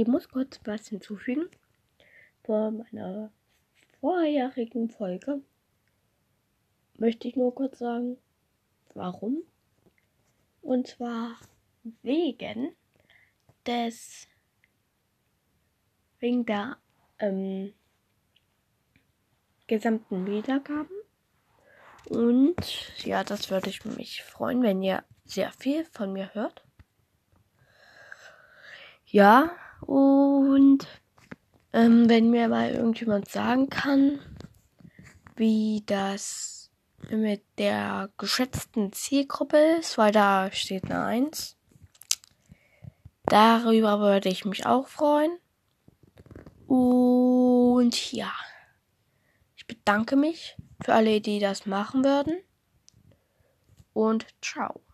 ich muss kurz was hinzufügen. Vor meiner vorherigen Folge möchte ich nur kurz sagen, warum. Und zwar wegen des, wegen der ähm, gesamten Wiedergaben. Und ja, das würde ich mich freuen, wenn ihr sehr viel von mir hört. Ja, und ähm, wenn mir mal irgendjemand sagen kann, wie das mit der geschätzten Zielgruppe ist, weil da steht eine 1. Darüber würde ich mich auch freuen. Und ja, ich bedanke mich für alle, die das machen würden. Und ciao.